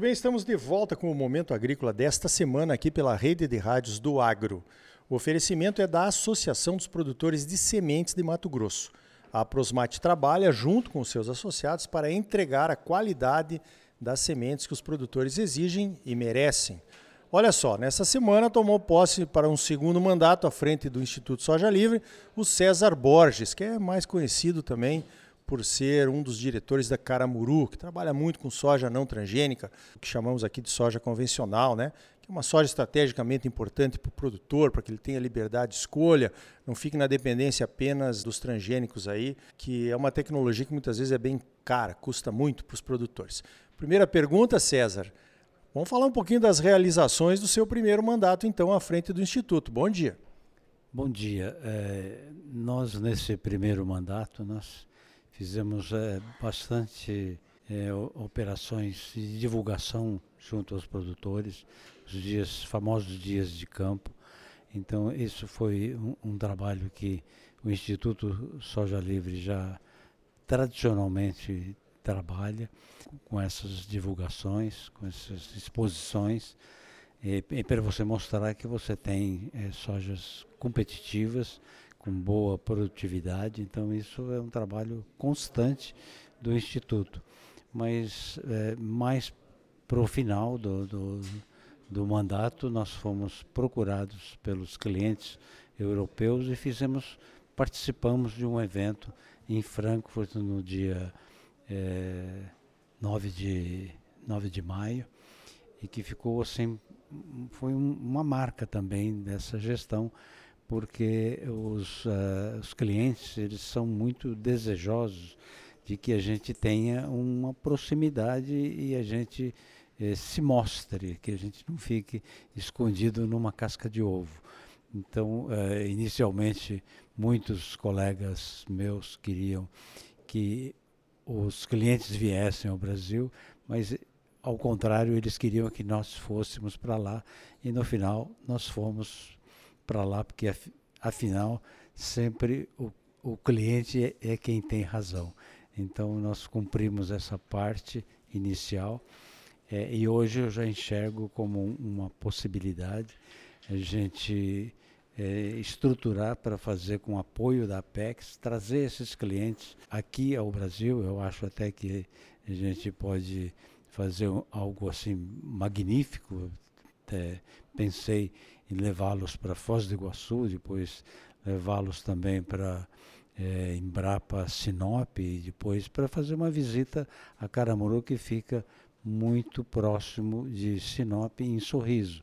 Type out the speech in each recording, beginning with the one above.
Muito bem, estamos de volta com o Momento Agrícola desta semana aqui pela Rede de Rádios do Agro. O oferecimento é da Associação dos Produtores de Sementes de Mato Grosso. A Prosmate trabalha junto com seus associados para entregar a qualidade das sementes que os produtores exigem e merecem. Olha só, nessa semana tomou posse para um segundo mandato à frente do Instituto Soja Livre o César Borges, que é mais conhecido também por ser um dos diretores da Caramuru, que trabalha muito com soja não transgênica, que chamamos aqui de soja convencional, né? que é uma soja estrategicamente importante para o produtor, para que ele tenha liberdade de escolha, não fique na dependência apenas dos transgênicos aí, que é uma tecnologia que muitas vezes é bem cara, custa muito para os produtores. Primeira pergunta, César. Vamos falar um pouquinho das realizações do seu primeiro mandato, então, à frente do Instituto. Bom dia. Bom dia. É, nós, nesse primeiro mandato, nós Fizemos é, bastante é, operações de divulgação junto aos produtores, os dias famosos dias de campo. Então isso foi um, um trabalho que o Instituto Soja Livre já tradicionalmente trabalha com essas divulgações, com essas exposições, e, e para você mostrar que você tem é, sojas competitivas com boa produtividade. Então, isso é um trabalho constante do Instituto. Mas, é, mais para o final do, do, do mandato, nós fomos procurados pelos clientes europeus e fizemos, participamos de um evento em Frankfurt no dia é, 9, de, 9 de maio e que ficou assim, foi um, uma marca também dessa gestão porque os, uh, os clientes eles são muito desejosos de que a gente tenha uma proximidade e a gente eh, se mostre, que a gente não fique escondido numa casca de ovo. Então, uh, inicialmente, muitos colegas meus queriam que os clientes viessem ao Brasil, mas ao contrário, eles queriam que nós fôssemos para lá e no final nós fomos para lá, porque afinal sempre o, o cliente é, é quem tem razão. Então nós cumprimos essa parte inicial é, e hoje eu já enxergo como uma possibilidade a gente é, estruturar para fazer com apoio da Apex, trazer esses clientes aqui ao Brasil. Eu acho até que a gente pode fazer algo assim magnífico. É, pensei em levá-los para Foz do Iguaçu, depois levá-los também para é, Embrapa Sinop e depois para fazer uma visita a Caramuru que fica muito próximo de Sinop em Sorriso.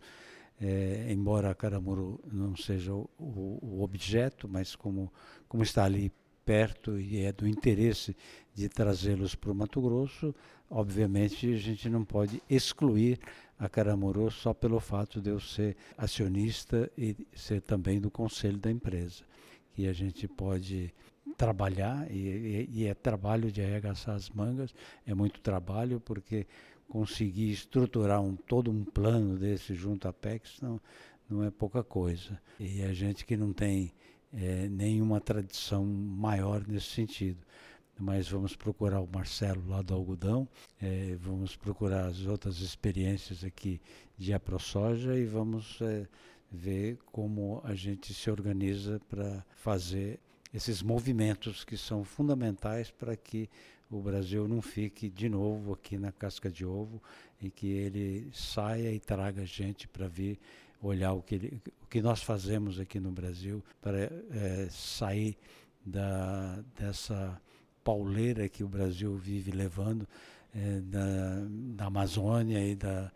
É, embora Caramuru não seja o, o, objeto, mas como, como está ali perto e é do interesse de trazê-los para o Mato Grosso, obviamente a gente não pode excluir a Caramuru só pelo fato de eu ser acionista e ser também do conselho da empresa. Que a gente pode trabalhar, e, e, é trabalho de arregaçar as mangas, é muito trabalho, porque conseguir estruturar um, todo um plano desse junto à PEX não, não é pouca coisa. E a gente que não tem é, nenhuma tradição maior nesse sentido. Mas vamos procurar o Marcelo lá do algodão, é, vamos procurar as outras experiências aqui de AproSoja e vamos é, ver como a gente se organiza para fazer esses movimentos que são fundamentais para que o Brasil não fique de novo aqui na casca de ovo e que ele saia e traga gente para vir olhar o que, o que nós fazemos aqui no Brasil para é, sair da, dessa pauleira que o Brasil vive levando é, da, da, Amazônia e da,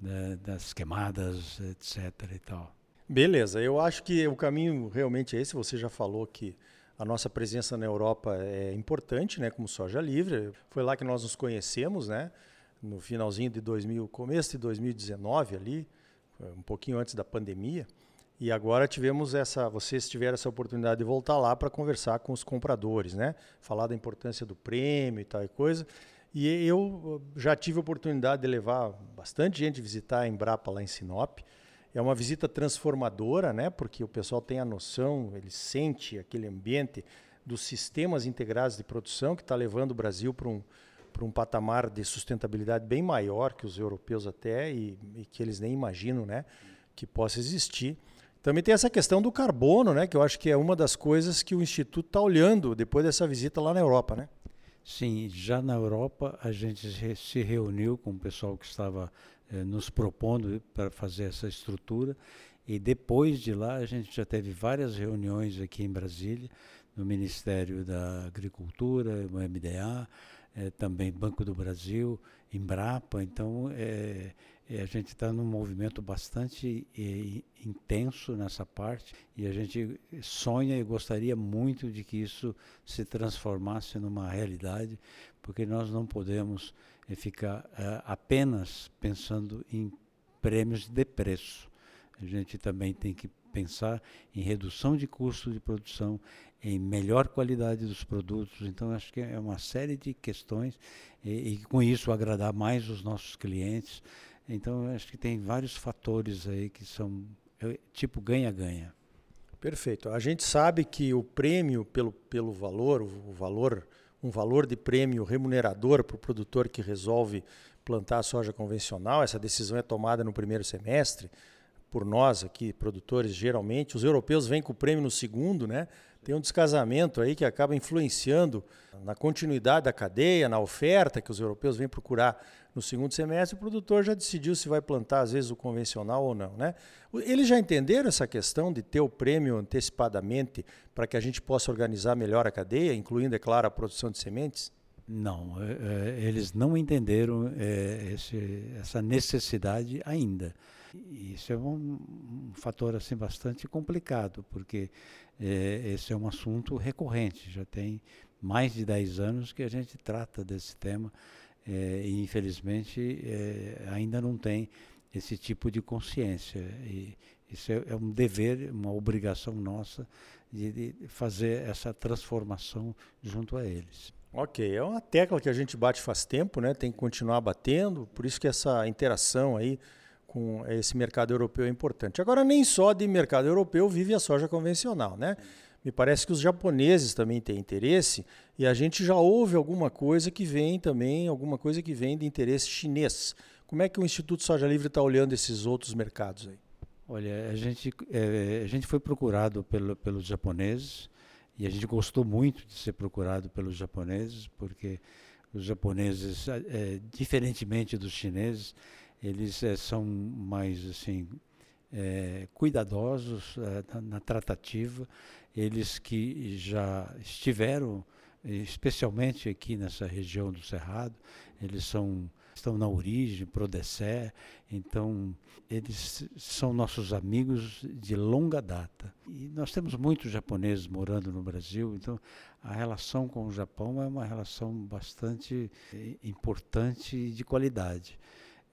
da, das queimadas, etc. E tal. Beleza, eu acho que o caminho realmente é esse. Você já falou que a nossa presença na Europa é importante, né, como soja livre. Foi lá que nós nos conhecemos, né, no finalzinho de 2000, começo de 2019 ali um pouquinho antes da pandemia. E agora tivemos essa, vocês tiveram essa oportunidade de voltar lá para conversar com os compradores, né? Falar da importância do prêmio e tal e coisa. E eu já tive a oportunidade de levar bastante gente visitar a Embrapa lá em Sinop. É uma visita transformadora, né? Porque o pessoal tem a noção, ele sente aquele ambiente dos sistemas integrados de produção que está levando o Brasil para um para um patamar de sustentabilidade bem maior que os europeus até e, e, que eles nem imaginam né, que possa existir. Também tem essa questão do carbono, né, que eu acho que é uma das coisas que o Instituto está olhando depois dessa visita lá na Europa. Né? Sim, já na Europa a gente se reuniu com o pessoal que estava eh, nos propondo para fazer essa estrutura e depois de lá a gente já teve várias reuniões aqui em Brasília, no Ministério da Agricultura, o MDA, é, também Banco do Brasil, Embrapa. Então, é, é, a gente está num movimento bastante é, intenso nessa parte e a gente sonha e gostaria muito de que isso se transformasse numa realidade, porque nós não podemos é, ficar apenas pensando em prêmios de preço. A gente também tem que pensar em redução de custo de produção, em melhor qualidade dos produtos. Então, acho que é uma série de questões e, e com isso agradar mais os nossos clientes. Então, acho que tem vários fatores aí que são é, tipo ganha-ganha. Perfeito. A gente sabe que o prêmio pelo, pelo valor, o valor, um valor de prêmio remunerador para o produtor que resolve plantar soja convencional, essa decisão é tomada no primeiro semestre por nós aqui, produtores, geralmente. Os europeus vêm com o prêmio no segundo, né? Tem um descasamento aí que acaba influenciando na continuidade da cadeia, na oferta que os europeus vêm procurar no segundo semestre. O produtor já decidiu se vai plantar, às vezes, o convencional ou não, né? Eles já entenderam essa questão de ter o prêmio antecipadamente para que a gente possa organizar melhor a cadeia, incluindo, é claro, a produção de sementes? Não, é, é eles não entenderam é, essa necessidade ainda. Isso é um, um fator assim bastante complicado, porque é, esse é um assunto recorrente. Já tem mais de 10 anos que a gente trata desse tema é, e, infelizmente, é, ainda não tem esse tipo de consciência. E isso é, é um dever, uma obrigação nossa de, de fazer essa transformação junto a eles. Ok, é uma tecla que a gente bate faz tempo, né? Tem que continuar batendo, por isso que essa interação aí com esse mercado europeu é importante. Agora, nem só de mercado europeu vive a soja convencional, né? Me parece que os japoneses também têm interesse e a gente já ouve alguma coisa que vem também, alguma coisa que vem de interesse chinês. Como é que o Instituto Soja Livre está olhando esses outros mercados aí? Olha, a gente, é, a gente foi procurado pelo, pelos japoneses e a gente gostou muito de ser procurado pelos japoneses, porque os japoneses, é, diferentemente dos chineses, eles é, são mais assim é, cuidadosos é, na, na, tratativa, eles que já estiveram, especialmente aqui nessa região do Cerrado, eles são estão na origem, Prodecé, então eles são nossos amigos de longa data. E nós temos muitos japoneses morando no Brasil, então a relação com o Japão é uma relação bastante importante e de qualidade.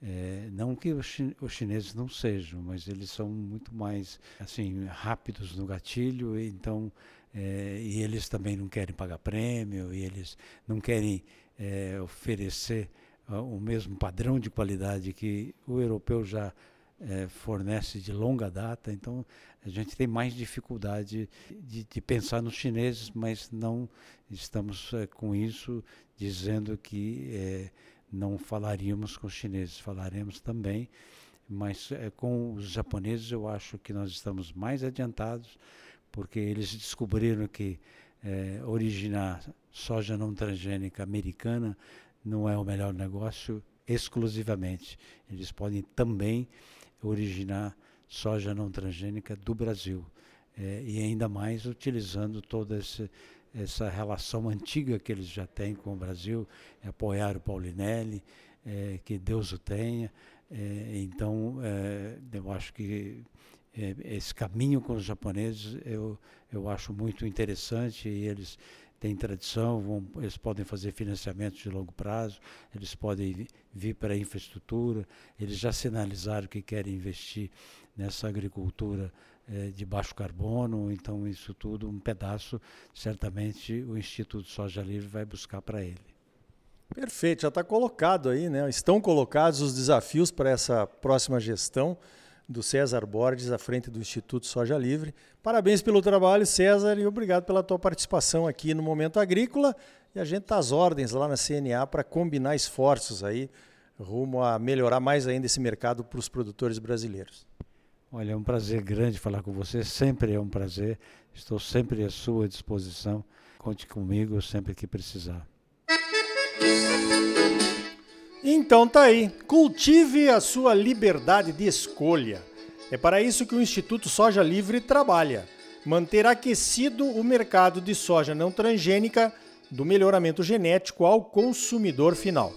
É, não que os, chineses não sejam, mas eles são muito mais assim rápidos no gatilho, então é, e eles também não querem pagar prêmio, e eles não querem é, oferecer uh, o mesmo padrão de qualidade que o europeu já é, fornece de longa data, então a gente tem mais dificuldade de, de pensar nos chineses, mas não estamos é, com isso dizendo que é, não falaríamos com os chineses, falaremos também, mas é, com os japoneses eu acho que nós estamos mais adiantados, porque eles descobriram que é, originar soja não transgênica americana não é o melhor negócio exclusivamente. Eles podem também originar soja não transgênica do Brasil. É, e ainda mais utilizando toda esse, essa relação antiga que eles já têm com o Brasil, é apoiar o Paulinelli, é, que Deus o tenha. É, então, é, eu acho que é, esse caminho com os japoneses eu, eu acho muito interessante e eles têm tradição, vão, eles podem fazer financiamentos de longo prazo, eles podem vir para a infraestrutura, eles já sinalizaram que querem investir nessa agricultura é, de baixo carbono, então isso tudo, um pedaço, certamente o Instituto Soja Livre vai buscar para ele. Perfeito, já está colocado aí, né? Estão colocados os desafios para essa próxima gestão. do César Borges à frente do Instituto Soja Livre. Parabéns pelo trabalho, César, e obrigado pela tua participação aqui no Momento Agrícola. E a gente está às ordens lá na CNA para combinar esforços aí rumo a melhorar mais ainda esse mercado para os produtores brasileiros. Olha, é um prazer grande falar com você, sempre é um prazer. Estou sempre à sua disposição. Conte comigo sempre que precisar. Então tá aí, cultive a sua liberdade de escolha. É para isso que o Instituto Soja Livre trabalha. Manter aquecido o mercado de soja não transgênica do melhoramento genético ao consumidor final.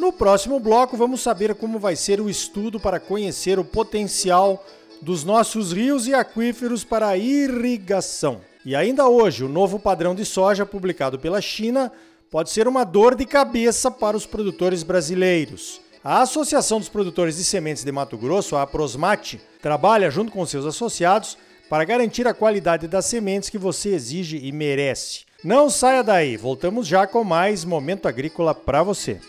No próximo bloco, vamos saber como vai ser o estudo para conhecer o potencial dos nossos rios e aquíferos para irrigação. E ainda hoje, o novo padrão de soja publicado pela China pode ser uma dor de cabeça para os produtores brasileiros. A Associação dos Produtores de Sementes de Mato Grosso, a Prosmate, trabalha junto com seus associados para garantir a qualidade das sementes que você exige e merece. Não saia daí, voltamos já com mais Momento Agrícola para você.